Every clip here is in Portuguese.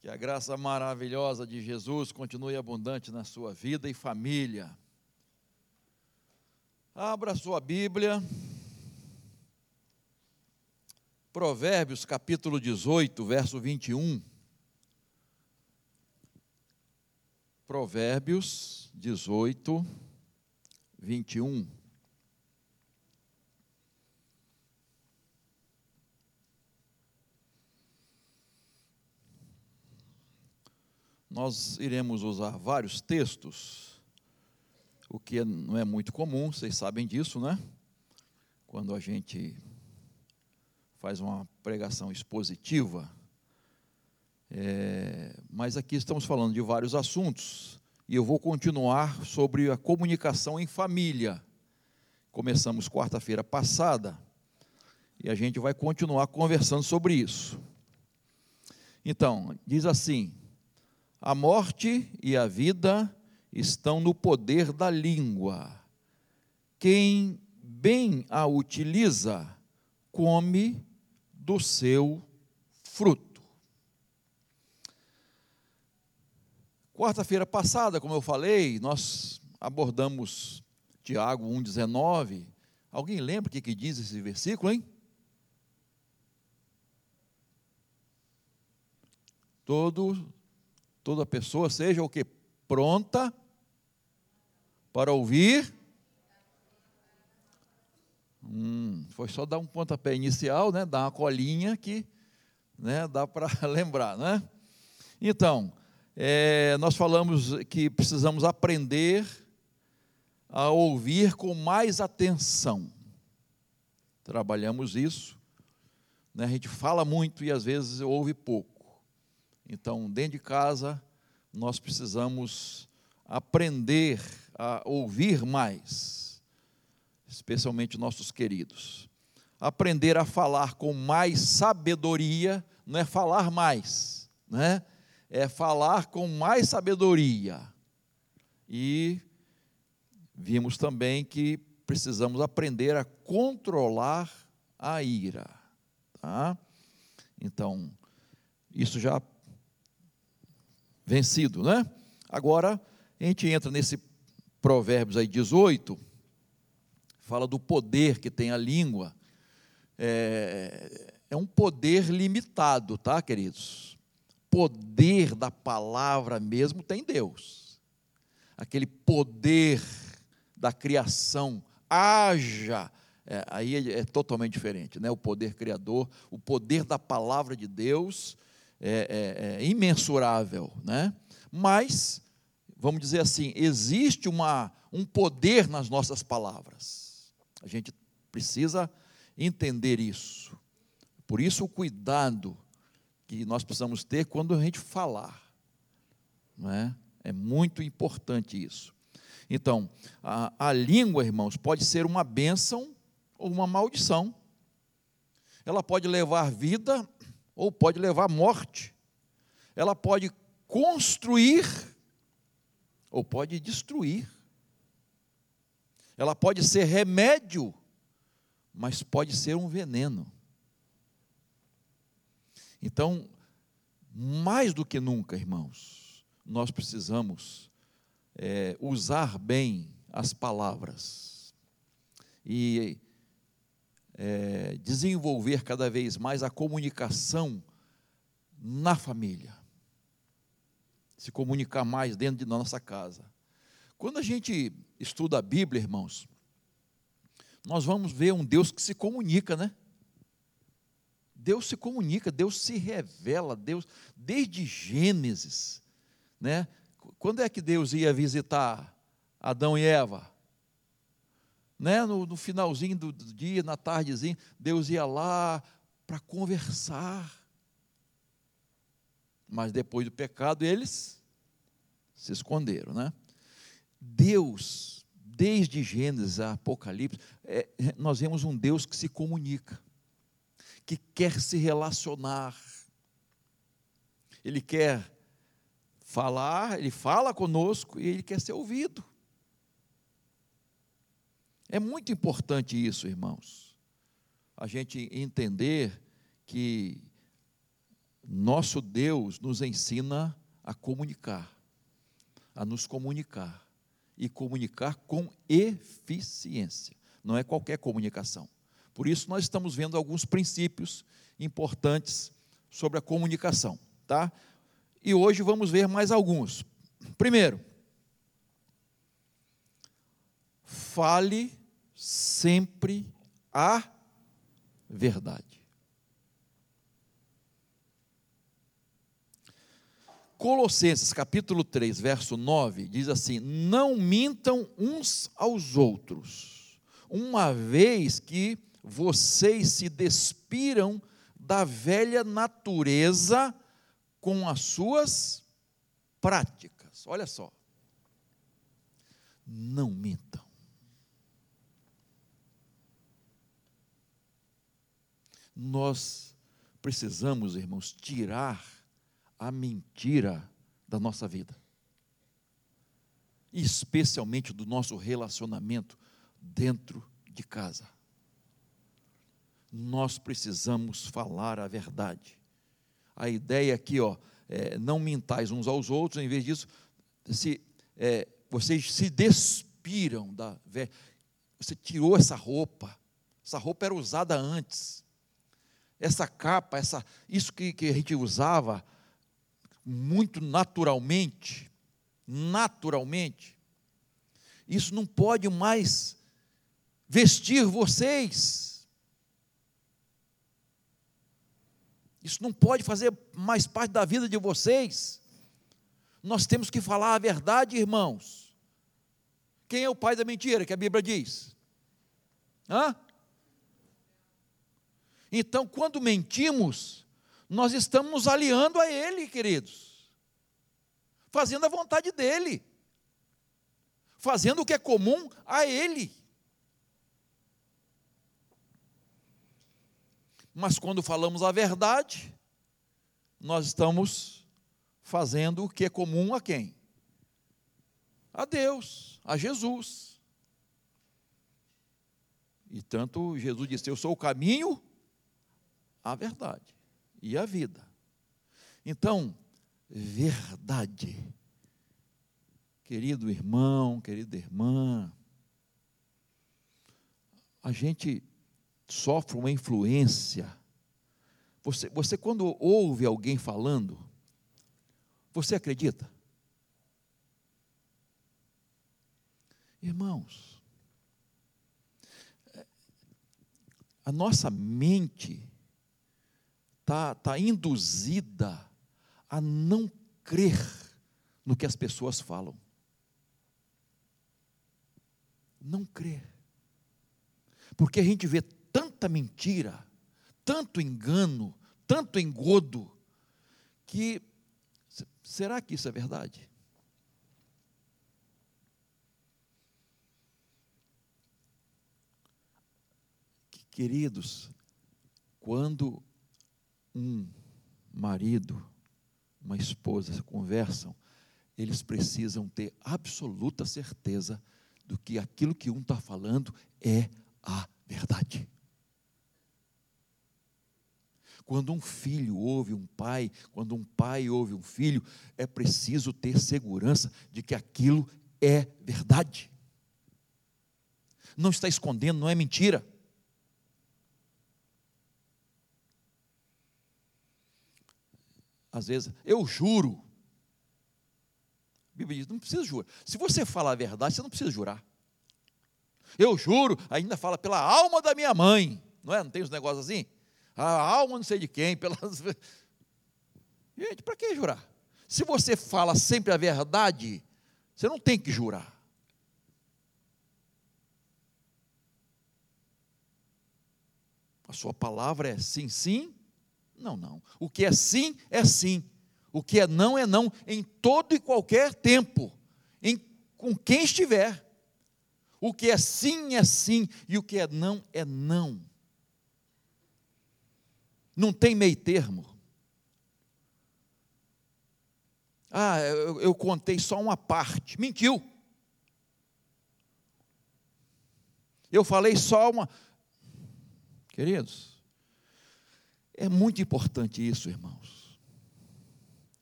Que a graça maravilhosa de Jesus continue abundante na sua vida e família. Abra sua Bíblia. Provérbios capítulo 18, verso 21. Provérbios 18, 21. Nós iremos usar vários textos, o que não é muito comum, vocês sabem disso, né? Quando a gente faz uma pregação expositiva. É, mas aqui estamos falando de vários assuntos e eu vou continuar sobre a comunicação em família. Começamos quarta-feira passada e a gente vai continuar conversando sobre isso. Então, diz assim: a morte e a vida estão no poder da língua. Quem bem a utiliza, come do seu fruto. Quarta-feira passada, como eu falei, nós abordamos Tiago 1,19. Alguém lembra o que, que diz esse versículo, hein? Todo toda pessoa seja o que? Pronta para ouvir. Hum, foi só dar um pontapé inicial, né? Dar uma colinha que né, dá para lembrar, né? Então, é, nós falamos que precisamos aprender a ouvir com mais atenção. Trabalhamos isso. Né? A gente fala muito e às vezes ouve pouco. Então, dentro de casa, nós precisamos aprender a ouvir mais, especialmente nossos queridos. Aprender a falar com mais sabedoria, não é falar mais, né? É falar com mais sabedoria. E vimos também que precisamos aprender a controlar a ira, tá? Então, isso já vencido, né? Agora, a gente entra nesse Provérbios aí 18, fala do poder que tem a língua. É, é um poder limitado, tá, queridos? Poder da palavra mesmo tem Deus. Aquele poder da criação, haja, é, aí é, é, totalmente diferente, né? O poder criador, o poder da palavra de Deus é, é, é imensurável, né? Mas, vamos dizer assim, existe uma, um poder nas nossas palavras. A gente precisa entender isso. Por isso, o cuidado que nós precisamos ter quando a gente falar. Não é? é muito importante isso. Então, a, a língua, irmãos, pode ser uma bênção ou uma maldição. Ela pode levar vida ou pode levar morte. Ela pode construir ou pode destruir. Ela pode ser remédio, mas pode ser um veneno. Então, mais do que nunca, irmãos, nós precisamos é, usar bem as palavras. E é, desenvolver cada vez mais a comunicação na família. Se comunicar mais dentro de nossa casa. Quando a gente estuda a Bíblia, irmãos, nós vamos ver um Deus que se comunica, né? Deus se comunica, Deus se revela, Deus, desde Gênesis, né? Quando é que Deus ia visitar Adão e Eva? Né, no, no finalzinho do, dia, na tardezinha, Deus ia lá para conversar. Mas depois do pecado, eles se esconderam, né? Deus, desde Gênesis a Apocalipse, é, nós vemos um Deus que se comunica, que quer se relacionar. Ele quer falar, ele fala conosco e ele quer ser ouvido. É muito importante isso, irmãos. A gente entender que Nosso Deus nos ensina a comunicar, a nos comunicar e comunicar com eficiência. Não é qualquer comunicação. Por isso nós estamos vendo alguns princípios importantes sobre a comunicação, tá? E hoje vamos ver mais alguns. Primeiro, fale sempre a verdade. Colossenses capítulo 3, verso 9, diz assim: Não mintam uns aos outros, uma vez que vocês se despiram da velha natureza com as suas práticas. Olha só. Não mintam. Nós precisamos, irmãos, tirar a mentira da nossa vida, especialmente do nosso relacionamento dentro de casa. Nós precisamos falar a verdade. A ideia aqui, ó, é, não mintais uns aos outros, em vez disso, se, é, vocês se despiram da. Você tirou essa roupa, essa roupa era usada antes essa capa, essa, isso que, que a gente usava muito naturalmente, naturalmente, isso não pode mais vestir vocês. Isso não pode fazer mais parte da vida de vocês. Nós temos que falar a verdade, irmãos. Quem é o pai da mentira que a Bíblia diz? Hã? Então, quando mentimos, nós estamos nos aliando a Ele, queridos, fazendo a vontade dEle, fazendo o que é comum a Ele. Mas quando falamos a verdade, nós estamos fazendo o que é comum a quem? A Deus, a Jesus. E tanto Jesus disse: Eu sou o caminho, a verdade e a vida. Então, verdade. Querido irmão, querida irmã, a gente sofre uma influência. Você, você quando ouve alguém falando, você acredita? Irmãos, a nossa mente está tá induzida a não crer no que as pessoas falam. Não crer. Porque a gente vê tanta mentira, tanto engano, tanto engodo, que será que isso é verdade? Queridos, quando um marido, uma esposa conversam, eles precisam ter absoluta certeza do que aquilo que um está falando é a verdade. Quando um filho ouve um pai, quando um pai ouve um filho, é preciso ter segurança de que aquilo é verdade. Não está escondendo, não é mentira. Às vezes, eu juro. A Bíblia diz, não precisa jurar. Se você falar a verdade, você não precisa jurar. Eu juro, ainda fala pela alma da minha mãe. Não é? Não tem os negócios assim? A alma não sei de quem, pelas. Gente, para que jurar? Se você fala sempre a verdade, você não tem que jurar. A sua palavra é sim, sim, não, não. O que é sim, é sim. O que é não, é não, em todo e qualquer tempo, em, com quem estiver. O que é sim, é sim, e o que é não, é não. Não tem meio termo. Ah, eu, eu contei só uma parte. Mentiu. Eu falei só uma. Queridos, é muito importante isso, irmãos.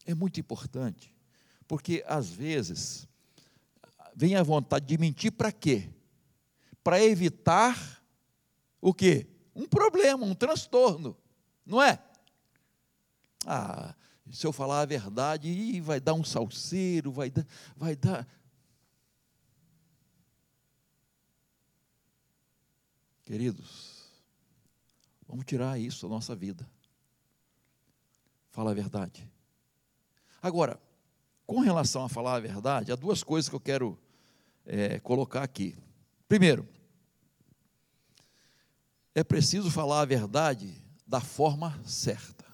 é muito importante, porque às vezes vem a vontade de mentir para quê? Para evitar o quê? Um problema, um transtorno, não é? Ah, se eu falar a verdade, vai dar um salseiro, vai dar, vai dar. Queridos, vamos tirar isso da nossa vida. Fala a verdade. Agora, com relação a falar a verdade, há duas coisas que eu quero é, colocar aqui. Primeiro, é preciso falar a verdade da forma certa.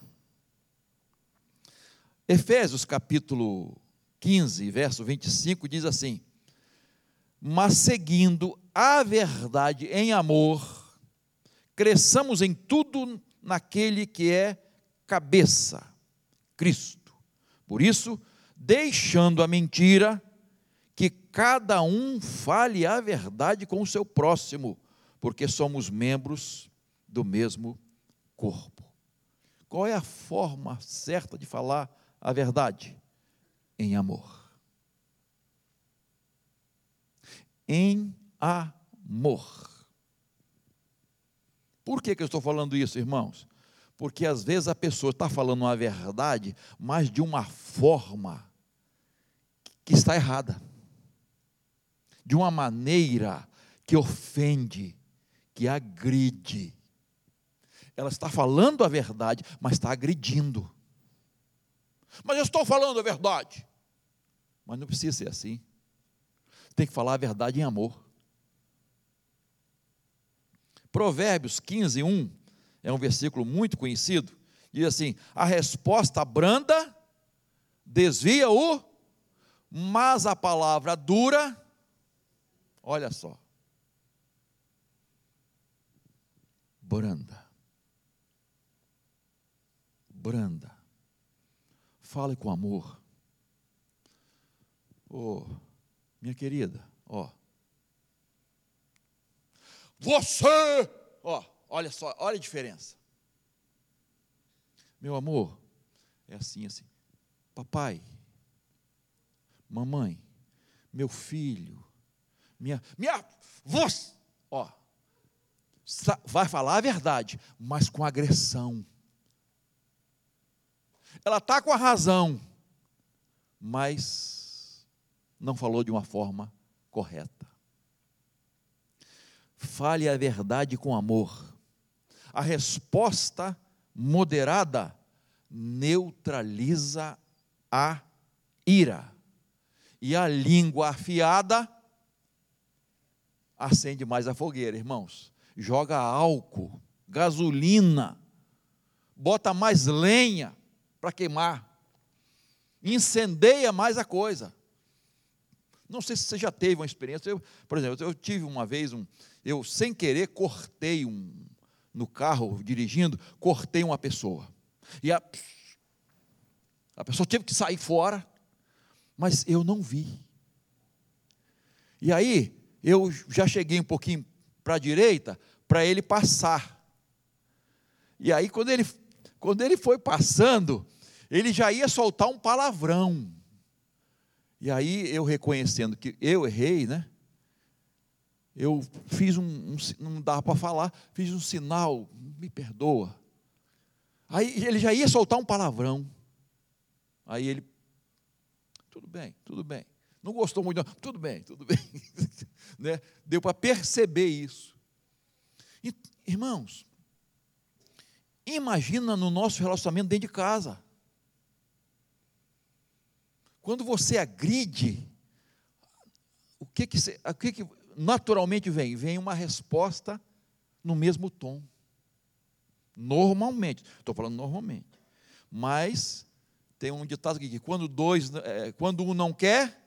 Efésios capítulo 15, verso 25 diz assim: Mas seguindo a verdade em amor, cresçamos em tudo naquele que é cabeça, Cristo. Por isso, deixando a mentira, que cada um fale a verdade com o seu próximo, porque somos membros do mesmo corpo. Qual é a forma certa de falar a verdade? Em amor. Em amor. Por que, que eu estou falando isso, irmãos? Porque às vezes a pessoa está falando uma verdade, mas de uma forma que está errada, de uma maneira que ofende, que agride. Ela está falando a verdade, mas está agredindo. Mas eu estou falando a verdade. Mas não precisa ser assim. Tem que falar a verdade em amor. Provérbios 15, 1 é um versículo muito conhecido. Diz assim: A resposta branda desvia o, mas a palavra dura, olha só, branda. Branda Fale com amor. Oh, minha querida, ó. Você, ó, olha só, olha a diferença. Meu amor, é assim, assim. Papai, mamãe, meu filho, minha, minha, você, ó, vai falar a verdade, mas com agressão ela está com a razão, mas não falou de uma forma correta. Fale a verdade com amor. A resposta moderada neutraliza a ira. E a língua afiada acende mais a fogueira, irmãos. Joga álcool, gasolina, bota mais lenha para queimar. Incendeia mais a coisa. Não sei se você já teve uma experiência. Eu, por exemplo, eu tive uma vez um. Eu, sem querer, cortei um. No carro, dirigindo, cortei uma pessoa. E a, a pessoa teve que sair fora, mas eu não vi. E aí, eu já cheguei um pouquinho para a direita, para ele passar. E aí, quando ele, quando ele foi passando, ele já ia soltar um palavrão. E aí eu reconhecendo que eu errei, né? Eu fiz um, um não dava para falar, fiz um sinal, me perdoa. Aí ele já ia soltar um palavrão. Aí ele, tudo bem, tudo bem. Não gostou muito, tudo bem, tudo bem. né? Deu para perceber isso. E, irmãos, imagina no nosso relacionamento dentro de casa. Quando você agride, o que que, o que, que naturalmente vem? Vem uma resposta no mesmo tom. Normalmente, estou falando normalmente. Mas tem um ditado aqui que quando dois, é, quando um não quer,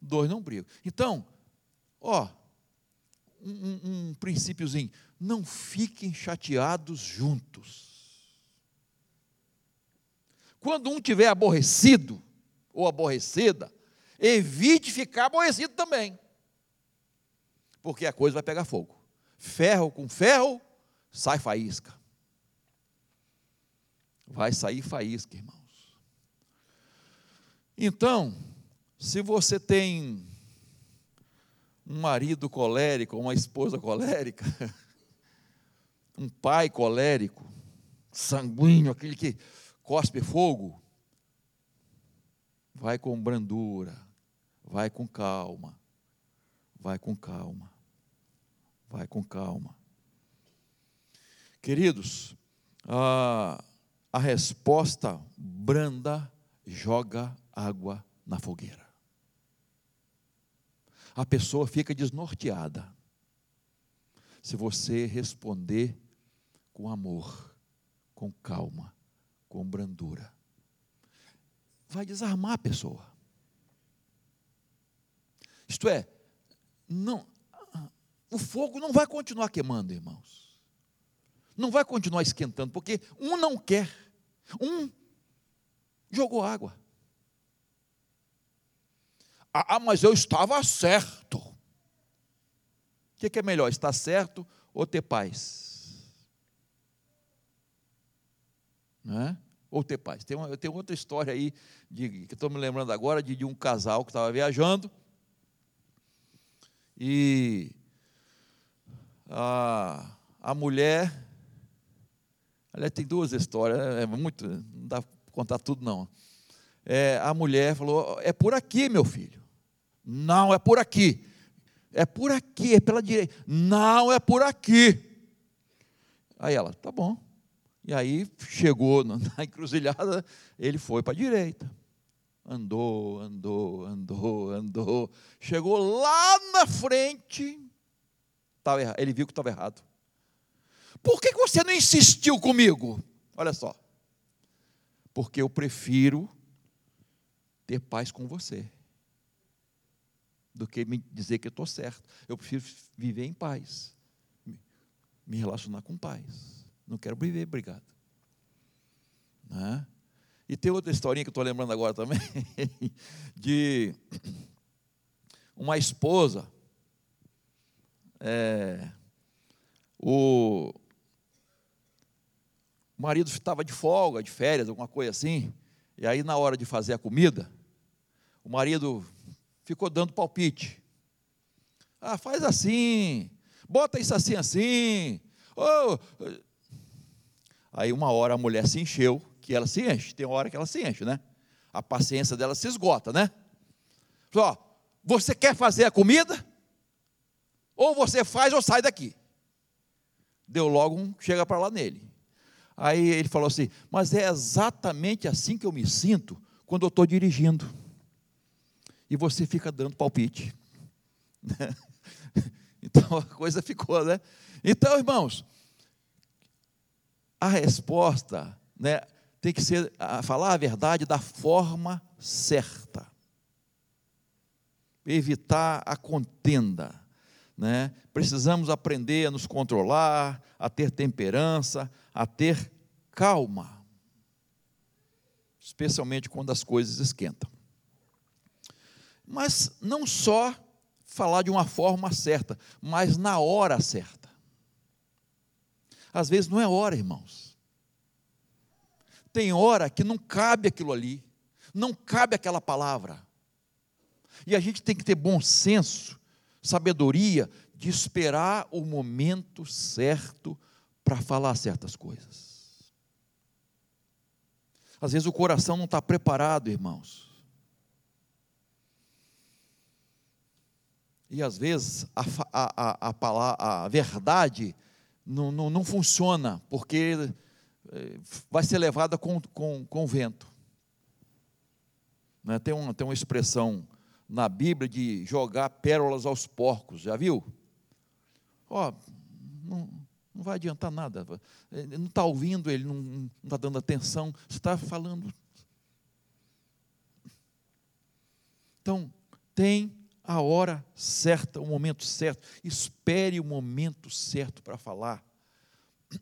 dois não brigam. Então, ó, um, um, princípiozinho, não fiquem chateados juntos. Quando um tiver aborrecido, ou aborrecida, evite ficar aborrecido também. Porque a coisa vai pegar fogo. Ferro com ferro, sai faísca. Vai sair faísca, irmãos. Então, se você tem um marido colérico, uma esposa colérica, um pai colérico, sanguíneo, aquele que cospe fogo, vai com brandura, vai com calma, vai com calma, vai com calma. Queridos, a, a resposta branda joga água na fogueira. A pessoa fica desnorteada. Se você responder com amor, com calma, com brandura, vai desarmar a pessoa. Isto é, não, o fogo não vai continuar queimando, irmãos. Não vai continuar esquentando, porque um não quer, um jogou água. Ah, ah mas eu estava certo. O que é melhor, estar certo ou ter paz? Não é? Ou ter paz. Tem, uma, tem outra história aí, de, que estou me lembrando agora, de, de um casal que estava viajando. E a, a mulher. Aliás, tem duas histórias, é muito, não dá para contar tudo, não. É, a mulher falou: É por aqui, meu filho. Não, é por aqui. É por aqui, é pela direita. Não, é por aqui. Aí ela, tá bom. E aí chegou na encruzilhada, ele foi para a direita. Andou, andou, andou, andou. Chegou lá na frente. Tava, ele viu que estava errado. Por que você não insistiu comigo? Olha só. Porque eu prefiro ter paz com você do que me dizer que eu estou certo. Eu prefiro viver em paz, me relacionar com paz. Não quero viver obrigado. Né? E tem outra historinha que eu estou lembrando agora também, de uma esposa, é, o marido estava de folga, de férias, alguma coisa assim, e aí na hora de fazer a comida, o marido ficou dando palpite. Ah, faz assim, bota isso assim, assim. Oh. Aí uma hora a mulher se encheu, que ela se enche, tem hora que ela se enche, né? A paciência dela se esgota, né? Só, você quer fazer a comida? Ou você faz ou sai daqui. Deu logo um, chega para lá nele. Aí ele falou assim: Mas é exatamente assim que eu me sinto quando eu estou dirigindo e você fica dando palpite. Então a coisa ficou, né? Então, irmãos, a resposta né, tem que ser a falar a verdade da forma certa. Evitar a contenda. Né? Precisamos aprender a nos controlar, a ter temperança, a ter calma. Especialmente quando as coisas esquentam. Mas não só falar de uma forma certa, mas na hora certa. Às vezes não é hora, irmãos. Tem hora que não cabe aquilo ali, não cabe aquela palavra. E a gente tem que ter bom senso, sabedoria de esperar o momento certo para falar certas coisas. Às vezes o coração não está preparado, irmãos. E às vezes a, a, a, a, a verdade não, não, não, funciona, porque vai ser levada com, com, com vento. Né? Tem, uma, tem uma expressão na Bíblia de jogar pérolas aos porcos, já viu? Ó, não, não vai adiantar nada. Ele não está ouvindo, ele não está dando atenção, você está falando. Então, tem a hora certa, o momento certo. Espere o momento certo para falar.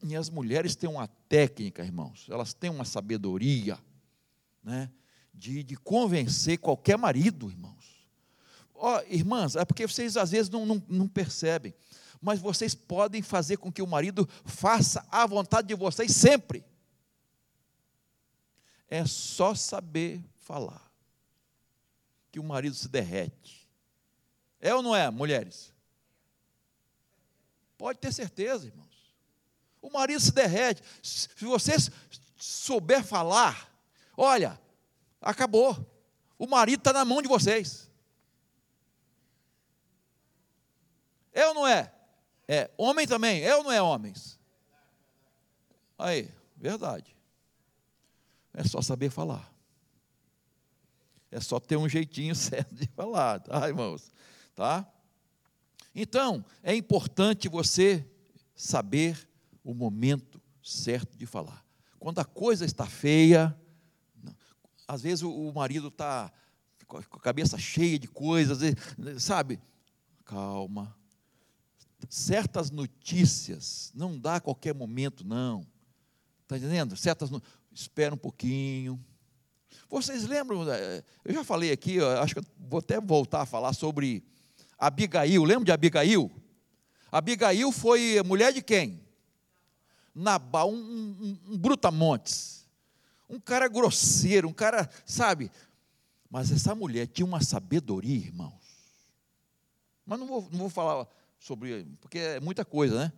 E as mulheres têm uma técnica, irmãos, elas têm uma sabedoria, né, de, de convencer qualquer marido, irmãos. Ó, oh, irmãs, é porque vocês às vezes não, não, não percebem, mas vocês podem fazer com que o marido faça a vontade de vocês sempre. É só saber falar. que o marido se derrete. É ou não é, mulheres? Pode ter certeza, irmãos. O marido se derrete. Se você souber falar, olha, acabou. O marido está na mão de vocês. É ou não é? É. Homem também, é ou não é homens? Aí, verdade. É só saber falar. É só ter um jeitinho certo de falar, tá, irmãos? Tá? Então, é importante você saber o momento certo de falar. Quando a coisa está feia, às vezes o marido está com a cabeça cheia de coisas, sabe? Calma. Certas notícias não dá a qualquer momento, não. Está entendendo? Certas. Espera um pouquinho. Vocês lembram? Eh, eu já falei aqui, acho que vou até voltar a falar sobre Abigail. Lembra de Abigail? Abigail foi mulher de quem? Nabal, um, um, um brutamontes. Um cara grosseiro, um cara, sabe? Mas essa mulher tinha uma sabedoria, irmãos. Mas não vou, não vou falar sobre, porque é muita coisa, né?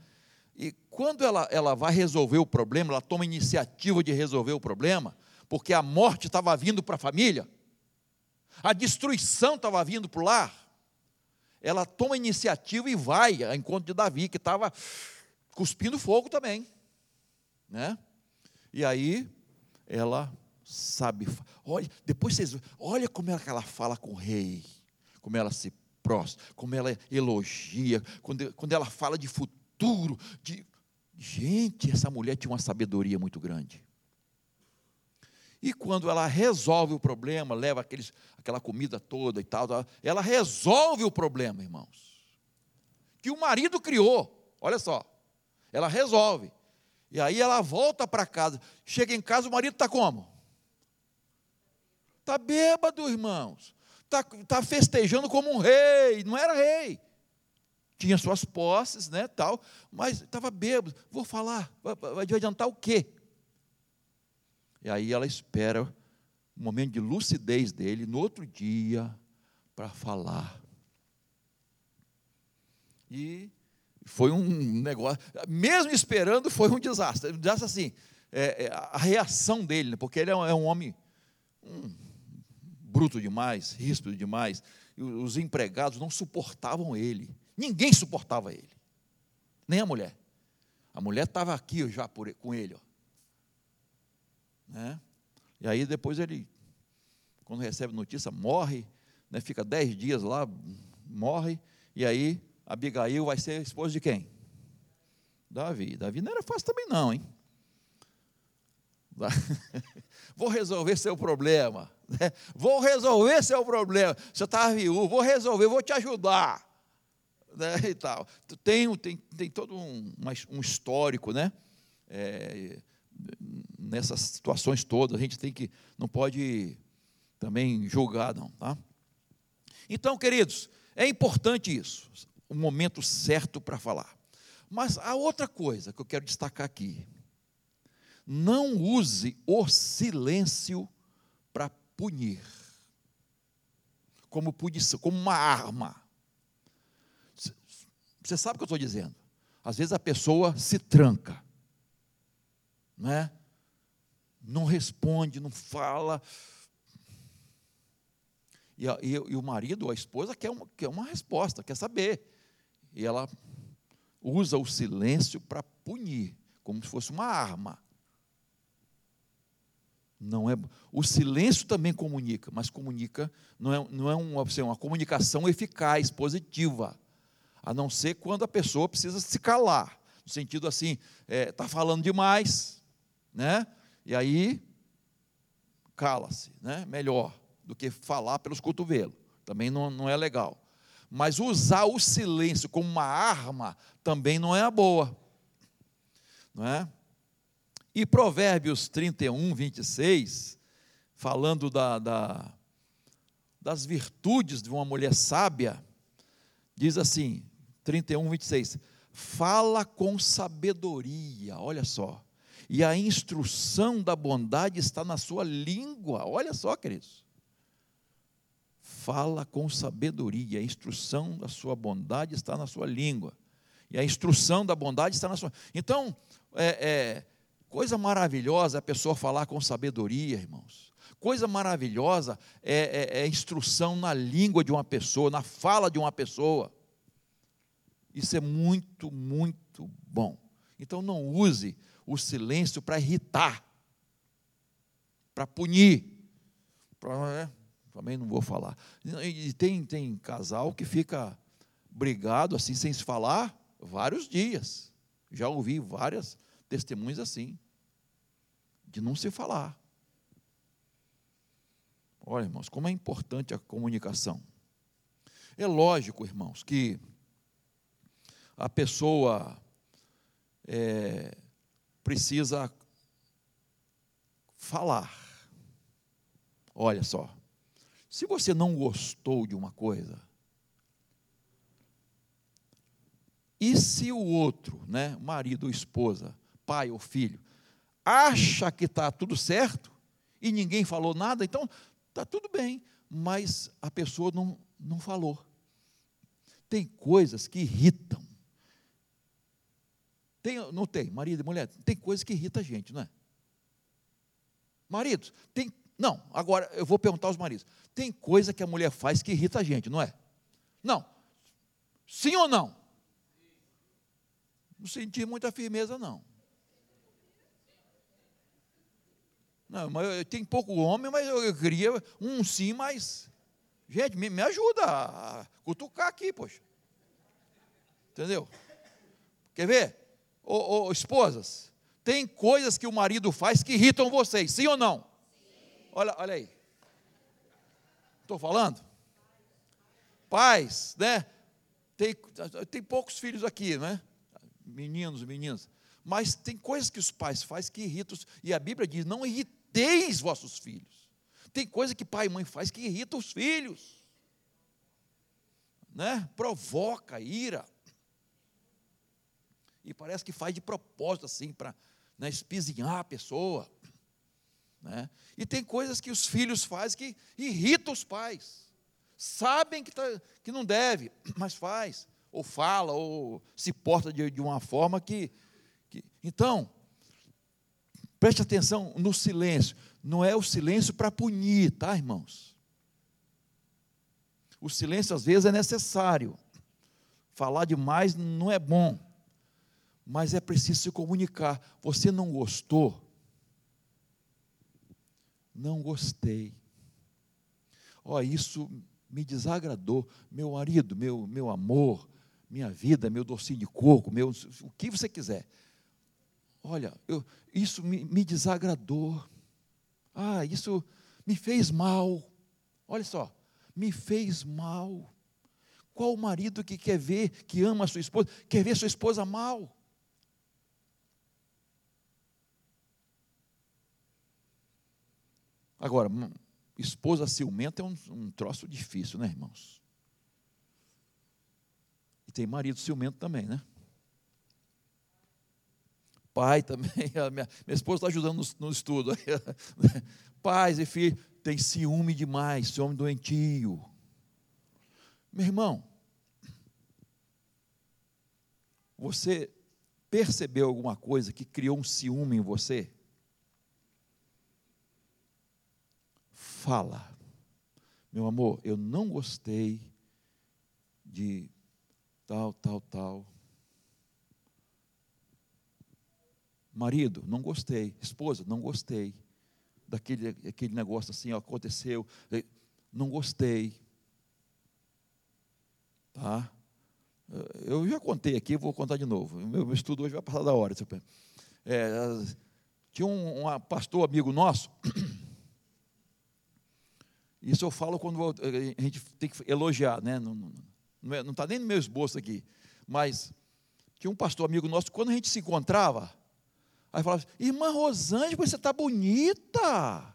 E quando ela, ela vai resolver o problema, ela toma iniciativa de resolver o problema, porque a morte estava vindo para a família, a destruição estava vindo para o lar, ela toma iniciativa e vai ao encontro de Davi, que estava cuspindo fogo também né? E aí ela sabe, olha, depois vocês, olha como ela, ela fala com o rei, como ela se prostra, como ela elogia, quando, quando ela fala de futuro, de gente, essa mulher tinha uma sabedoria muito grande. E quando ela resolve o problema, leva aqueles, aquela comida toda e tal, ela resolve o problema, irmãos. Que o marido criou, olha só, ela resolve. E aí ela volta para casa. Chega em casa, o marido está como? Está bêbado, irmãos. Está tá festejando como um rei. Não era rei. Tinha suas posses, né, tal, mas estava bêbado. Vou falar, vai, vai adiantar o quê? E aí ela espera um momento de lucidez dele no outro dia para falar. E foi um negócio, mesmo esperando, foi um desastre. Um desastre assim, é, é, a reação dele, né, porque ele é um, é um homem hum, bruto demais, ríspido demais. Os empregados não suportavam ele. Ninguém suportava ele, nem a mulher. A mulher estava aqui já por, com ele. Ó. Né? E aí depois ele, quando recebe notícia, morre, né, fica dez dias lá, morre, e aí Abigail vai ser esposa de quem? Davi. Davi não era fácil também, não, hein? Vou resolver seu problema. Né? Vou resolver seu problema. Você está viúvo, vou resolver, vou te ajudar. Né? E tal. Tem, tem, tem todo um, um histórico, né? É, nessas situações todas, a gente tem que, não pode também julgar, não, tá? Então, queridos, é importante isso o momento certo para falar. Mas a outra coisa que eu quero destacar aqui, não use o silêncio para punir, como punição, como uma arma. Você sabe o que eu estou dizendo? Às vezes a pessoa se tranca, né? não responde, não fala, e, e, e, o marido ou a esposa quer uma, quer uma resposta, quer saber. E ela usa o silêncio para punir, como se fosse uma arma. Não é, o silêncio também comunica, mas comunica não é, não é uma, assim, uma comunicação eficaz, positiva, a não ser quando a pessoa precisa se calar, no sentido assim, está é, tá falando demais, né? E aí cala-se, né? Melhor do que falar pelos cotovelos, também não, não é legal. Mas usar o silêncio como uma arma também não é a boa. Não é? E Provérbios 31, 26, falando da, da, das virtudes de uma mulher sábia, diz assim, 31, 26, fala com sabedoria, olha só, e a instrução da bondade está na sua língua, olha só, queridos. Fala com sabedoria, a instrução da sua bondade está na sua língua, e a instrução da bondade está na sua. Então, é, é coisa maravilhosa a pessoa falar com sabedoria, irmãos. Coisa maravilhosa é, é, é instrução na língua de uma pessoa, na fala de uma pessoa. Isso é muito, muito bom. Então não use o silêncio para irritar, para punir. Pra, é, também não vou falar. E tem, tem casal que fica brigado assim, sem se falar, vários dias. Já ouvi várias testemunhas assim, de não se falar. Olha, irmãos, como é importante a comunicação. É lógico, irmãos, que a pessoa é, precisa falar. Olha só, se você não gostou de uma coisa, e se o outro, né, marido ou esposa, pai ou filho, acha que está tudo certo e ninguém falou nada, então está tudo bem, mas a pessoa não, não falou. Tem coisas que irritam. Tem, não tem, marido e mulher, tem coisas que irritam a gente, não é? Maridos, tem. Não, agora eu vou perguntar aos maridos. Tem coisa que a mulher faz que irrita a gente, não é? Não. Sim ou não? Não senti muita firmeza, não. Não, mas tem pouco homem, mas eu queria um sim, mas. Gente, me, me ajuda a cutucar aqui, poxa. Entendeu? Quer ver? Ô, ô, esposas, tem coisas que o marido faz que irritam vocês, sim ou não? Olha, olha aí. Estou falando? Pais, né? Tem, tem poucos filhos aqui, né? Meninos, meninas. Mas tem coisas que os pais fazem que irritam. E a Bíblia diz: não irriteis vossos filhos. Tem coisa que pai e mãe faz que irrita os filhos. Né? Provoca ira. E parece que faz de propósito, assim, para né, espizinhar a pessoa. Né? E tem coisas que os filhos fazem que irritam os pais. Sabem que, tá, que não deve, mas faz. Ou fala, ou se porta de, de uma forma que, que. Então, preste atenção no silêncio. Não é o silêncio para punir, tá, irmãos? O silêncio às vezes é necessário. Falar demais não é bom mas é preciso se comunicar. Você não gostou? Não gostei. Ó, oh, isso me desagradou. Meu marido, meu, meu amor, minha vida, meu docinho de coco, meu, o que você quiser. Olha, eu, isso me, me desagradou. Ah, isso me fez mal. Olha só, me fez mal. Qual marido que quer ver, que ama a sua esposa, quer ver sua esposa mal? Agora, esposa ciumenta é um, um troço difícil, né, irmãos? E tem marido ciumento também, né? Pai também, minha, minha esposa está ajudando no, no estudo. Pais e filhos tem ciúme demais, ciúme doentio. Meu irmão, você percebeu alguma coisa que criou um ciúme em você? Fala. Meu amor, eu não gostei de tal, tal, tal. Marido, não gostei. Esposa, não gostei. Daquele aquele negócio assim, ó, aconteceu. Não gostei. Tá? Eu já contei aqui, vou contar de novo. Meu, estudo hoje vai passar da hora. É, tinha um, um pastor amigo nosso isso eu falo quando a gente tem que elogiar, né? não está é, nem no meu esboço aqui. Mas tinha um pastor amigo nosso, quando a gente se encontrava, aí falava irmã Rosângela, você está bonita.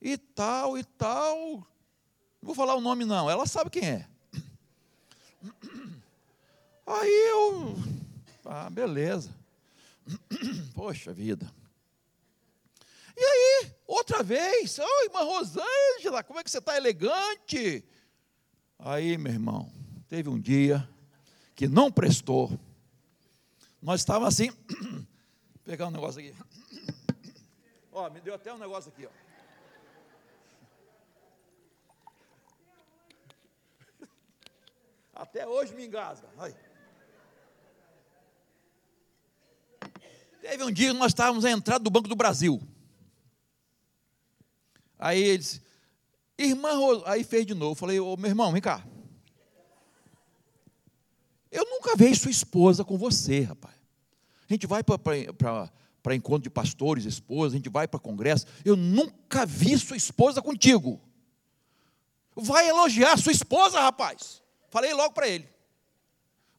E tal, e tal. Não vou falar o nome não, ela sabe quem é. Aí eu, ah, beleza. Poxa vida. E aí, outra vez, oh, irmã Rosângela, Ângela, como é que você está elegante? Aí, meu irmão, teve um dia que não prestou. Nós estávamos assim, pegar um negócio aqui. Ó, me deu até um negócio aqui, ó. Até hoje me engasga. Aí. Teve um dia que nós estávamos à entrada do Banco do Brasil. Aí eles, irmã, aí fez de novo. Falei, ô meu irmão, vem cá. Eu nunca vi sua esposa com você, rapaz. A gente vai para encontro de pastores, esposas, a gente vai para congresso. Eu nunca vi sua esposa contigo. Vai elogiar sua esposa, rapaz. Falei logo para ele.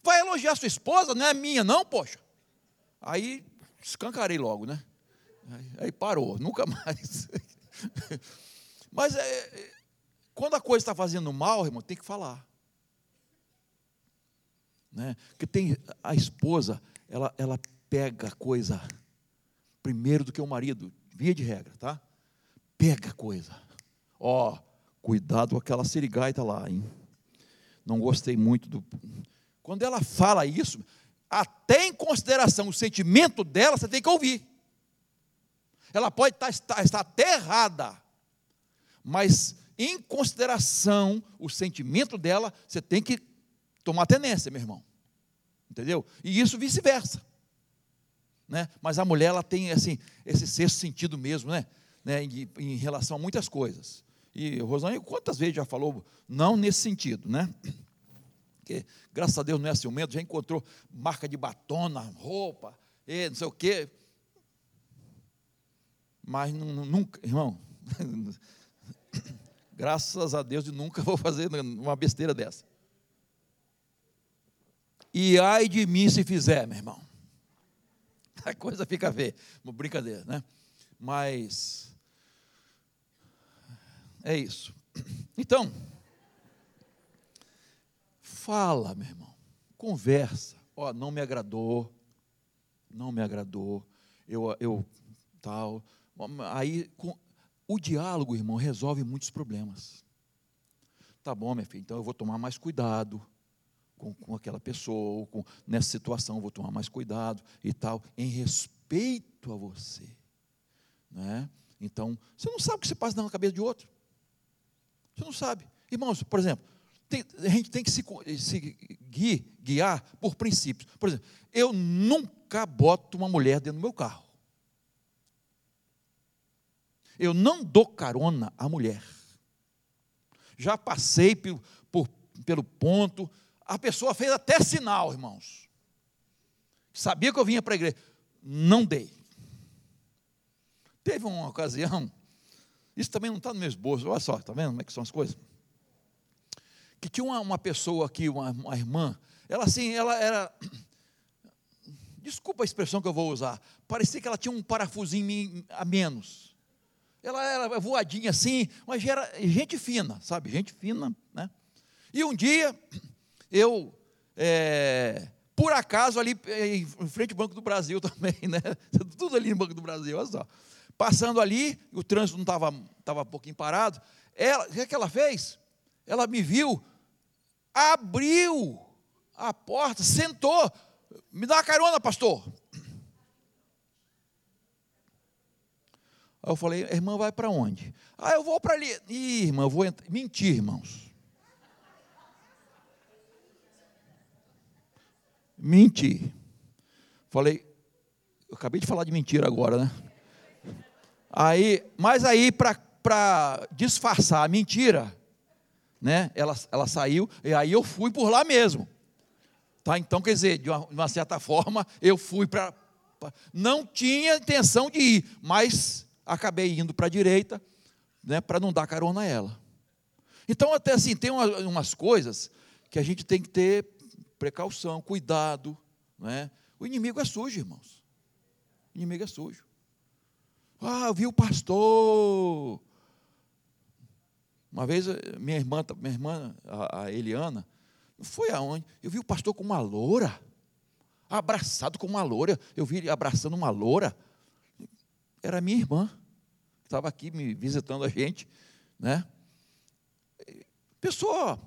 Vai elogiar sua esposa, não é minha, não, poxa. Aí escancarei logo, né? Aí parou, nunca mais. Mas é, é, quando a coisa está fazendo mal, irmão, tem que falar. Né? Porque tem a esposa, ela, ela pega a coisa primeiro do que o marido, via de regra, tá? Pega a coisa. Ó, oh, cuidado com aquela sirigaita lá, hein? Não gostei muito do. Quando ela fala isso, até em consideração o sentimento dela, você tem que ouvir. Ela pode estar, estar, estar até errada, mas em consideração o sentimento dela, você tem que tomar tenência, meu irmão. Entendeu? E isso vice-versa. Né? Mas a mulher ela tem assim, esse sexto sentido mesmo, né? né? Em, em relação a muitas coisas. E Rosane, quantas vezes já falou não nesse sentido, né? porque graças a Deus não é ciumento, já encontrou marca de batom na roupa, e não sei o quê. Mas nunca, irmão, graças a Deus, nunca vou fazer uma besteira dessa. E ai de mim se fizer, meu irmão. A coisa fica a ver, uma brincadeira, né? Mas é isso. Então, Fala, meu irmão. Conversa. Ó, oh, não me agradou. Não me agradou. Eu, eu tal. Aí, com, o diálogo, irmão, resolve muitos problemas. Tá bom, minha filha, então eu vou tomar mais cuidado com, com aquela pessoa, com, nessa situação, vou tomar mais cuidado e tal, em respeito a você. Né? Então, você não sabe o que se passa na cabeça de outro. Você não sabe. Irmãos, por exemplo, tem, a gente tem que se, se guiar por princípios. Por exemplo, eu nunca boto uma mulher dentro do meu carro. Eu não dou carona à mulher. Já passei por, por, pelo ponto, a pessoa fez até sinal, irmãos. Sabia que eu vinha para a igreja. Não dei. Teve uma ocasião, isso também não está no meu esboço, olha só, está vendo como é que são as coisas? que tinha uma, uma pessoa aqui, uma, uma irmã, ela assim, ela era. Desculpa a expressão que eu vou usar. Parecia que ela tinha um parafusinho a menos. Ela era voadinha assim, mas era gente fina, sabe? Gente fina, né? E um dia, eu, é, por acaso, ali em frente ao Banco do Brasil também, né? Tudo ali no Banco do Brasil, olha só. Passando ali, o trânsito não estava tava um pouquinho parado. Ela, o que, é que ela fez? Ela me viu, abriu a porta, sentou. Me dá uma carona, pastor. Aí eu falei, irmã, vai para onde? Ah, eu vou para ali. Ih, irmã, eu vou entrar. Mentir, irmãos. Mentir. Falei, eu acabei de falar de mentira agora, né? Aí, mas aí, para disfarçar a mentira, né? Ela, ela saiu, e aí eu fui por lá mesmo. Tá? Então, quer dizer, de uma, de uma certa forma, eu fui para. Não tinha intenção de ir, mas acabei indo para a direita, né, para não dar carona a ela. Então, até assim, tem uma, umas coisas que a gente tem que ter precaução, cuidado. Né? O inimigo é sujo, irmãos. O inimigo é sujo. Ah, eu vi o pastor uma vez, eh, minha irmã, minha irmã a Eliana, foi aonde? Eu vi o pastor com uma loura, abraçado com uma loura. Eu vi ele abraçando uma loura. Era minha irmã, que estava aqui me visitando a gente, né? pessoa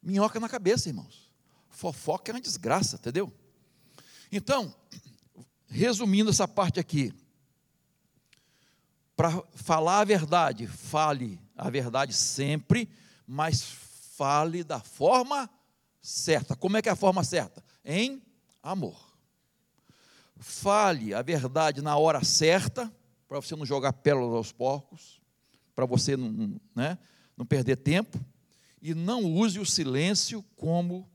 minhoca na cabeça, irmãos. Fofoca é uma desgraça, entendeu? Então, resumindo essa parte aqui, para falar a verdade, fale a verdade sempre, mas fale da forma certa. Como é que é a forma certa? Em amor. Fale a verdade na hora certa, para você não jogar pérolas aos porcos, para você não, né, não perder tempo, e não use o silêncio como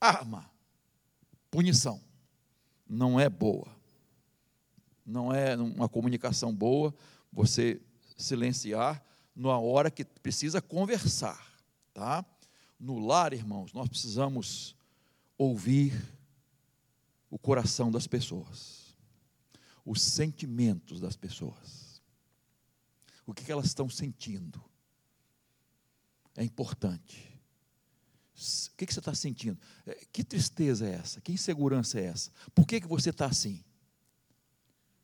arma, punição. Não é boa. Não é uma comunicação boa você silenciar na hora que precisa conversar, tá? No lar, irmãos, nós precisamos ouvir o coração das pessoas, os sentimentos das pessoas, o que elas estão sentindo. É importante. O que você está sentindo? É, que tristeza é essa? Que insegurança é essa? Por que, você está assim?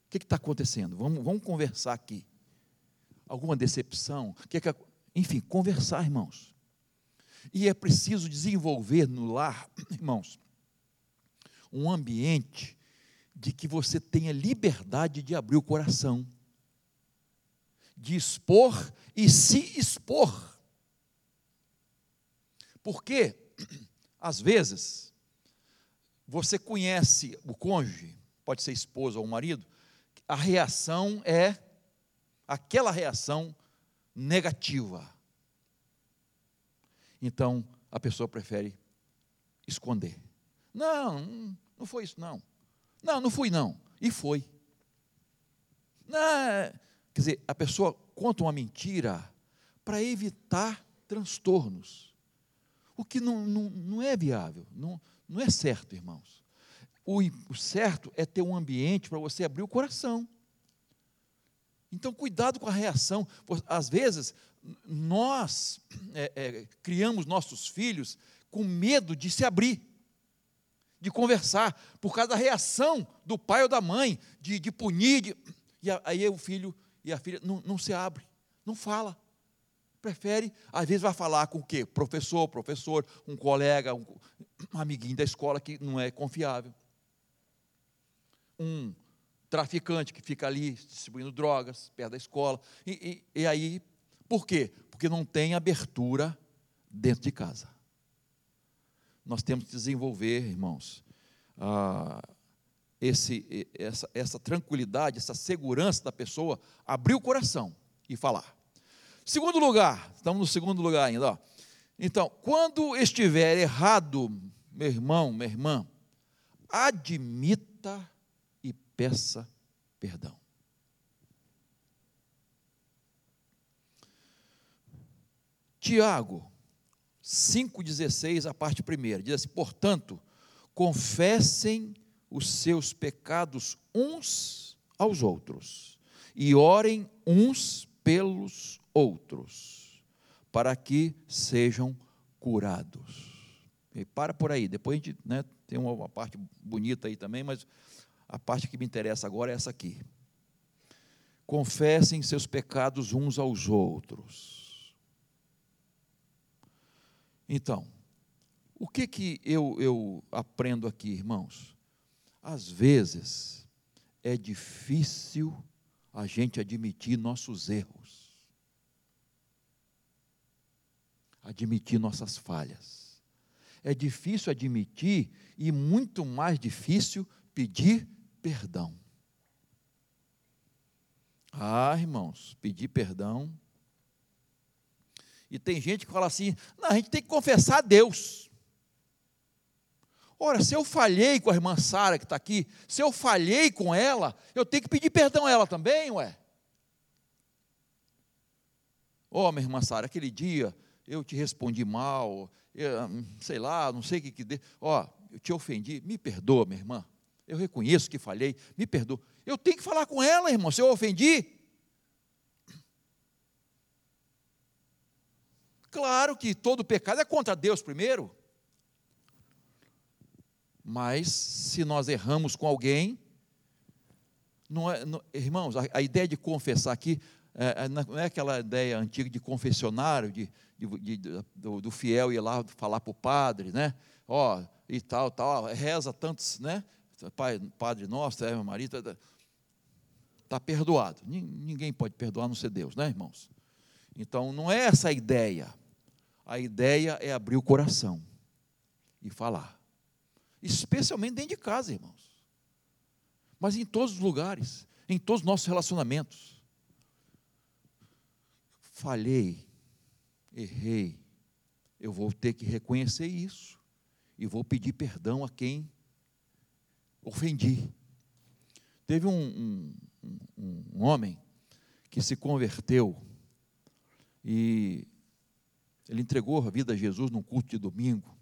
O que está acontecendo? Vamos, vamos conversar aqui. Alguma decepção? Que que, enfim, conversar, irmãos. E é preciso desenvolver no lar, irmãos, um ambiente de que você tenha liberdade de abrir o coração, de expor e se expor. Porque, às vezes, você conhece o cônjuge, pode ser esposa ou marido, a reação é aquela reação negativa. Então, a pessoa prefere esconder. Não, não foi isso, não. Não, não fui, não. E foi. Não, quer dizer, a pessoa conta uma mentira para evitar transtornos. O que não, não, não é viável, não, não é certo, irmãos. O, o certo é ter um ambiente para você abrir o coração. Então, cuidado com a reação. Às vezes, nós é, é, criamos nossos filhos com medo de se abrir de conversar, por causa da reação do pai ou da mãe, de, de punir, de, e aí o filho e a filha não, não se abre, não fala. Prefere, às vezes vai falar com o quê? Professor, professor, um colega, um, um amiguinho da escola que não é confiável. Um traficante que fica ali distribuindo drogas perto da escola. E, e, e aí, por quê? Porque não tem abertura dentro de casa nós temos que desenvolver, irmãos, ah, esse, essa, essa tranquilidade, essa segurança da pessoa, abrir o coração e falar. Segundo lugar, estamos no segundo lugar ainda. Ó. Então, quando estiver errado, meu irmão, minha irmã, admita e peça perdão. Tiago, 5,16, a parte primeira, diz assim: portanto, confessem os seus pecados uns aos outros e orem uns pelos outros, para que sejam curados. E para por aí, depois a gente né, tem uma, parte bonita aí também, mas a parte que me interessa agora é essa aqui. Confessem seus pecados uns aos outros então, o que, que eu, eu aprendo aqui, irmãos? Às vezes é difícil a gente admitir nossos erros, admitir nossas falhas. É difícil admitir e muito mais difícil pedir perdão. Ah, irmãos, pedir perdão e tem gente que fala assim: não, a gente tem que confessar a Deus. Ora, se eu falhei com a irmã Sara que está aqui, se eu falhei com ela, eu tenho que pedir perdão a ela também, ué. Ó, oh, minha irmã Sara, aquele dia eu te respondi mal, eu, sei lá, não sei o que que dê. Ó, oh, eu te ofendi, me perdoa, minha irmã. Eu reconheço que falhei, me perdoa. Eu tenho que falar com ela, irmão, se eu ofendi. Claro que todo pecado é contra Deus primeiro. Mas se nós erramos com alguém, não é, não, irmãos, a, a, ideia de confessar aqui é, é não é aquela ideia antiga de confessionário, de, de, de do, do, fiel ir lá falar para o padre, né? Ó, e tal, tal, reza tantos, né? Pai, Padre Nosso, Ave Maria, está tá, tá perdoado. Ninguém pode perdoar não ser Deus, né, irmãos? Então, não é essa a ideia. A ideia é abrir o coração e falar. Especialmente dentro de casa, irmãos. Mas em todos os lugares, em todos os nossos relacionamentos. Falhei, errei. Eu vou ter que reconhecer isso e vou pedir perdão a quem ofendi. Teve um, um, um homem que se converteu e ele entregou a vida a Jesus num culto de domingo.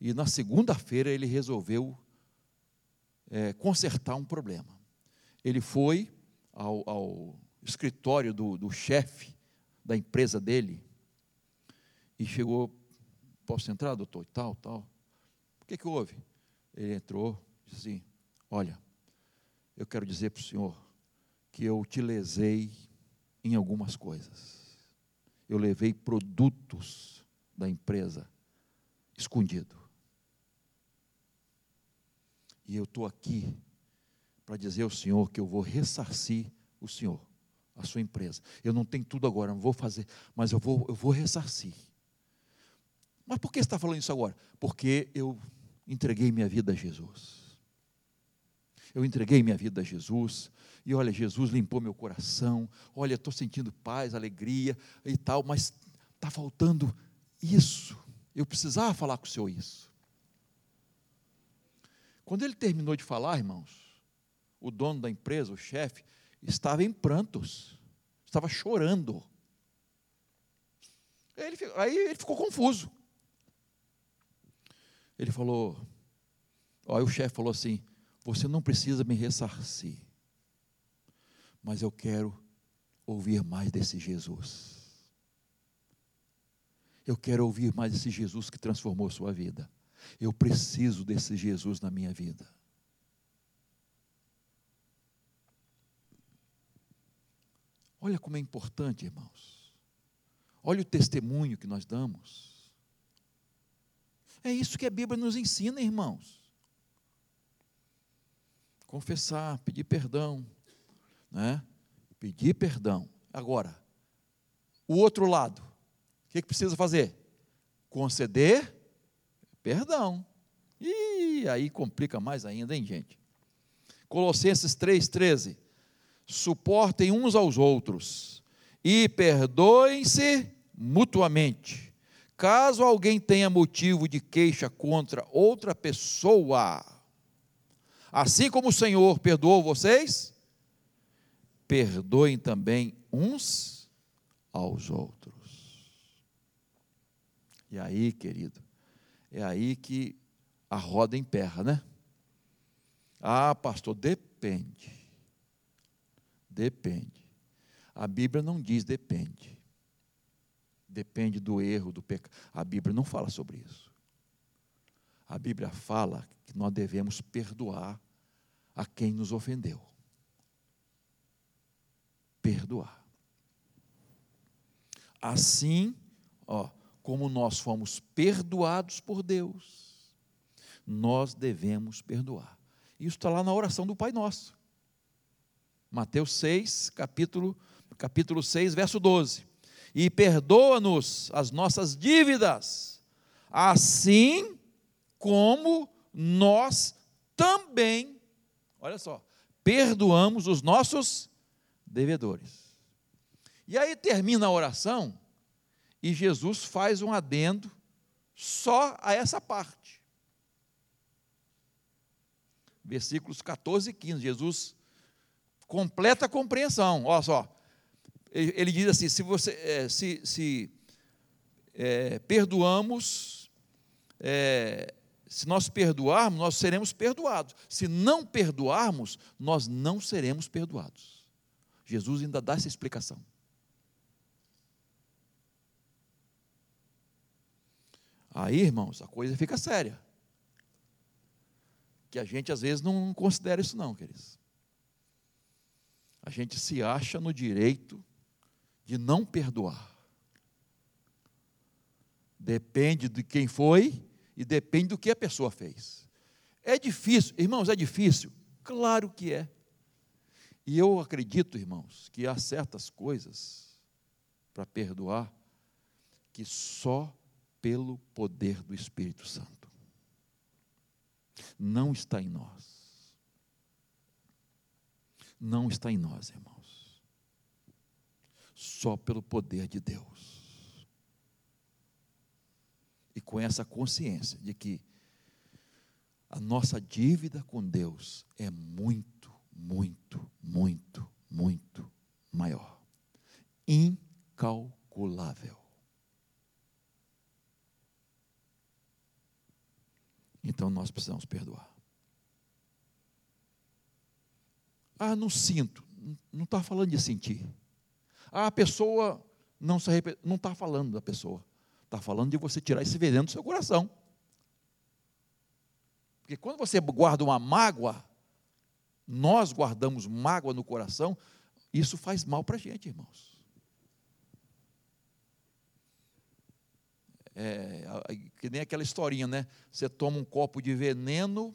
E na segunda-feira ele resolveu é, consertar um problema. Ele foi ao, ao escritório do, do chefe da empresa dele e chegou, posso entrar, doutor? Tal, tal. O que, que houve? Ele entrou, disse assim: Olha, eu quero dizer para o senhor que eu te lesei em algumas coisas eu levei produtos da empresa escondido. E eu estou aqui para dizer ao Senhor que eu vou ressarcir o Senhor, a sua empresa. Eu não tenho tudo agora, não vou fazer, mas eu vou, eu vou ressarcir. Mas por que você está falando isso agora? Porque eu entreguei minha vida a Jesus eu entreguei minha vida a Jesus, e olha, Jesus limpou meu coração, olha, estou sentindo paz, alegria e tal, mas está faltando isso. Eu precisava falar com o Senhor isso. Quando ele terminou de falar, irmãos, o dono da empresa, o chefe, estava em prantos, estava chorando. Ele, aí ele ficou confuso. Ele falou, aí o chefe falou assim: você não precisa me ressarcir, mas eu quero ouvir mais desse Jesus. Eu quero ouvir mais desse Jesus que transformou sua vida. Eu preciso desse Jesus na minha vida. Olha como é importante, irmãos. Olha o testemunho que nós damos. É isso que a Bíblia nos ensina, irmãos confessar, pedir perdão, né? Pedir perdão. Agora, o outro lado, o que, que precisa fazer? Conceder perdão. E aí complica mais ainda, hein, gente? Colossenses 3,13. Suportem uns aos outros e perdoem-se mutuamente. Caso alguém tenha motivo de queixa contra outra pessoa, Assim como o Senhor perdoou vocês, perdoem também uns aos outros. E aí, querido, é aí que a roda emperra, né? Ah, pastor, depende. Depende. A Bíblia não diz depende. Depende do erro, do pecado. A Bíblia não fala sobre isso. A Bíblia fala que nós devemos perdoar a quem nos ofendeu. Perdoar. Assim, ó, como nós fomos perdoados por Deus, nós devemos perdoar. Isso está lá na oração do Pai Nosso. Mateus 6, capítulo, capítulo 6, verso 12. E perdoa-nos as nossas dívidas, assim como nós também Olha só, perdoamos os nossos devedores. E aí termina a oração e Jesus faz um adendo só a essa parte. Versículos 14 e 15. Jesus completa a compreensão. Olha só. Ele diz assim: se, você, é, se, se é, perdoamos é, se nós perdoarmos, nós seremos perdoados. Se não perdoarmos, nós não seremos perdoados. Jesus ainda dá essa explicação. Aí, irmãos, a coisa fica séria. Que a gente às vezes não considera isso, não, queridos. A gente se acha no direito de não perdoar. Depende de quem foi e depende do que a pessoa fez. É difícil, irmãos, é difícil? Claro que é. E eu acredito, irmãos, que há certas coisas para perdoar que só pelo poder do Espírito Santo. Não está em nós. Não está em nós, irmãos. Só pelo poder de Deus. E com essa consciência de que a nossa dívida com Deus é muito, muito, muito, muito maior. Incalculável. Então nós precisamos perdoar. Ah, não sinto. Não está falando de sentir. Ah, a pessoa não se arrepende. Não está falando da pessoa. Está falando de você tirar esse veneno do seu coração. Porque quando você guarda uma mágoa, nós guardamos mágoa no coração, isso faz mal para a gente, irmãos. É, que nem aquela historinha, né? Você toma um copo de veneno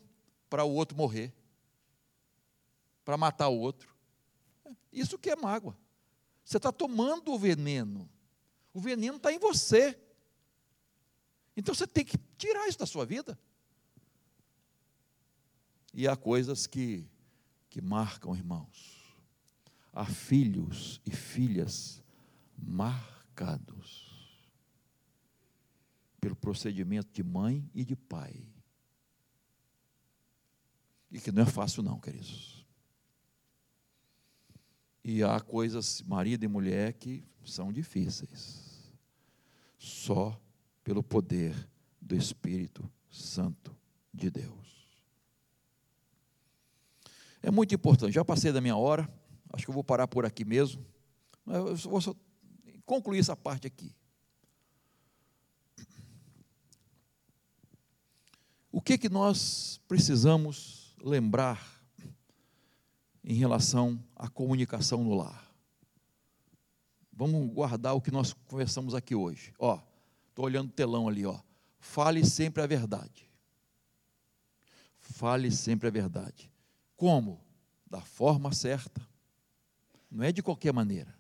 para o outro morrer, para matar o outro. Isso que é mágoa. Você está tomando o veneno. O veneno está em você. Então você tem que tirar isso da sua vida. E há coisas que, que marcam, irmãos. Há filhos e filhas marcados pelo procedimento de mãe e de pai. E que não é fácil, não, queridos. E há coisas, marido e mulher, que são difíceis. Só pelo poder do Espírito Santo de Deus. É muito importante. Já passei da minha hora, acho que eu vou parar por aqui mesmo. Eu vou só concluir essa parte aqui. O que que nós precisamos lembrar em relação à comunicação no lar? Vamos guardar o que nós conversamos aqui hoje. Ó, estou olhando o telão ali, ó. Fale sempre a verdade. Fale sempre a verdade. Como? Da forma certa. Não é de qualquer maneira.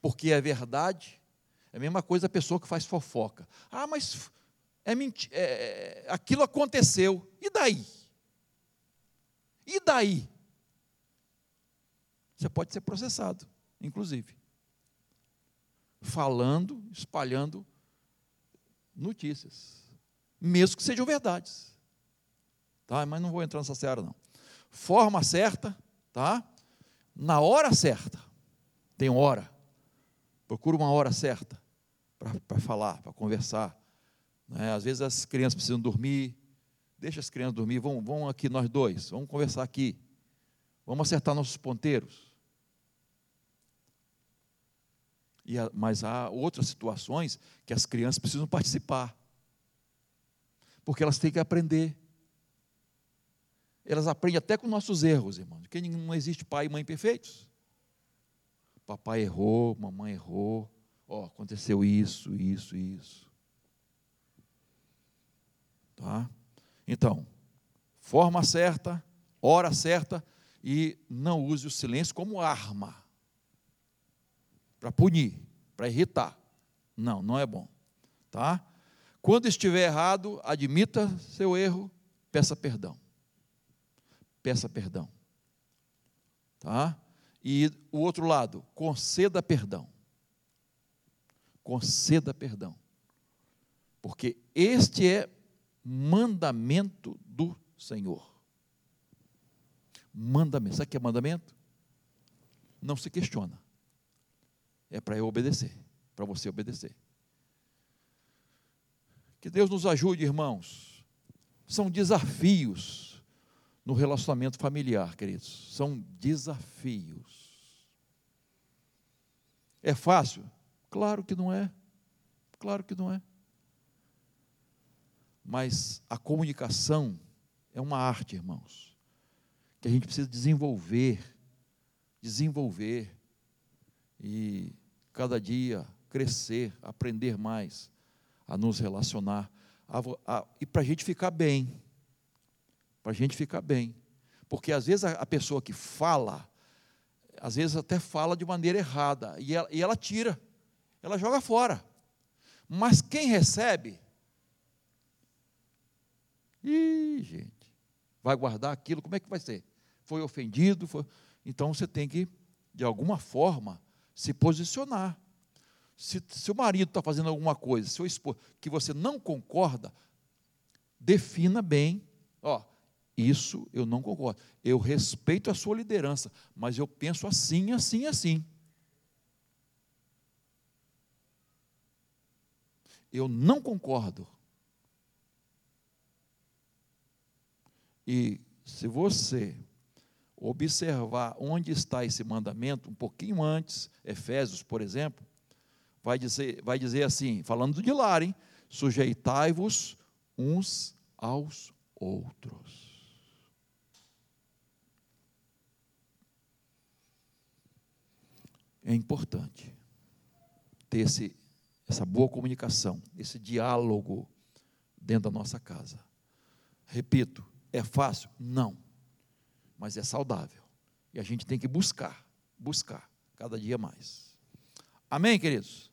Porque é verdade. É a mesma coisa a pessoa que faz fofoca. Ah, mas é mentira. É, aquilo aconteceu. E daí? E daí? Você pode ser processado, inclusive. Falando, espalhando notícias. Mesmo que sejam verdades. Tá? Mas não vou entrar nessa seara, não forma certa, tá? Na hora certa. Tem hora. Procura uma hora certa para falar, para conversar. Né? Às vezes as crianças precisam dormir. Deixa as crianças dormir. Vamos, vamos aqui nós dois. Vamos conversar aqui. Vamos acertar nossos ponteiros. E, mas há outras situações que as crianças precisam participar. Porque elas têm que aprender elas aprendem até com nossos erros, irmãos. Porque não existe pai e mãe perfeitos. Papai errou, mamãe errou. Ó, oh, aconteceu isso, isso, isso. Tá? Então, forma certa, hora certa e não use o silêncio como arma para punir, para irritar. Não, não é bom. Tá? Quando estiver errado, admita seu erro, peça perdão peça perdão. Tá? E o outro lado, conceda perdão. Conceda perdão. Porque este é mandamento do Senhor. Mandamento. Sabe o que é mandamento? Não se questiona. É para eu obedecer, para você obedecer. Que Deus nos ajude, irmãos. São desafios no relacionamento familiar, queridos. São desafios. É fácil? Claro que não é. Claro que não é. Mas a comunicação é uma arte, irmãos, que a gente precisa desenvolver. Desenvolver. e cada dia crescer, aprender mais, a nos relacionar, a, a, e para a gente ficar bem. Para a gente ficar bem. Porque às vezes a, pessoa que fala, às vezes até fala de maneira errada, e ela, e ela tira, ela joga fora. Mas quem recebe, ih, gente, vai guardar aquilo, como é que vai ser? Foi ofendido, foi... então você tem que, de alguma forma, se posicionar. Se, se o marido está fazendo alguma coisa, seu esposo, que você não concorda, defina bem, ó, isso eu não concordo. Eu respeito a sua liderança, mas eu penso assim, assim, assim. Eu não concordo. E se você observar onde está esse mandamento, um pouquinho antes, Efésios, por exemplo, vai dizer, vai dizer assim, falando de lar? Sujeitai-vos uns aos outros. É importante ter esse, essa boa comunicação, esse diálogo dentro da nossa casa. Repito, é fácil? Não. Mas é saudável. E a gente tem que buscar, buscar cada dia mais. Amém, queridos?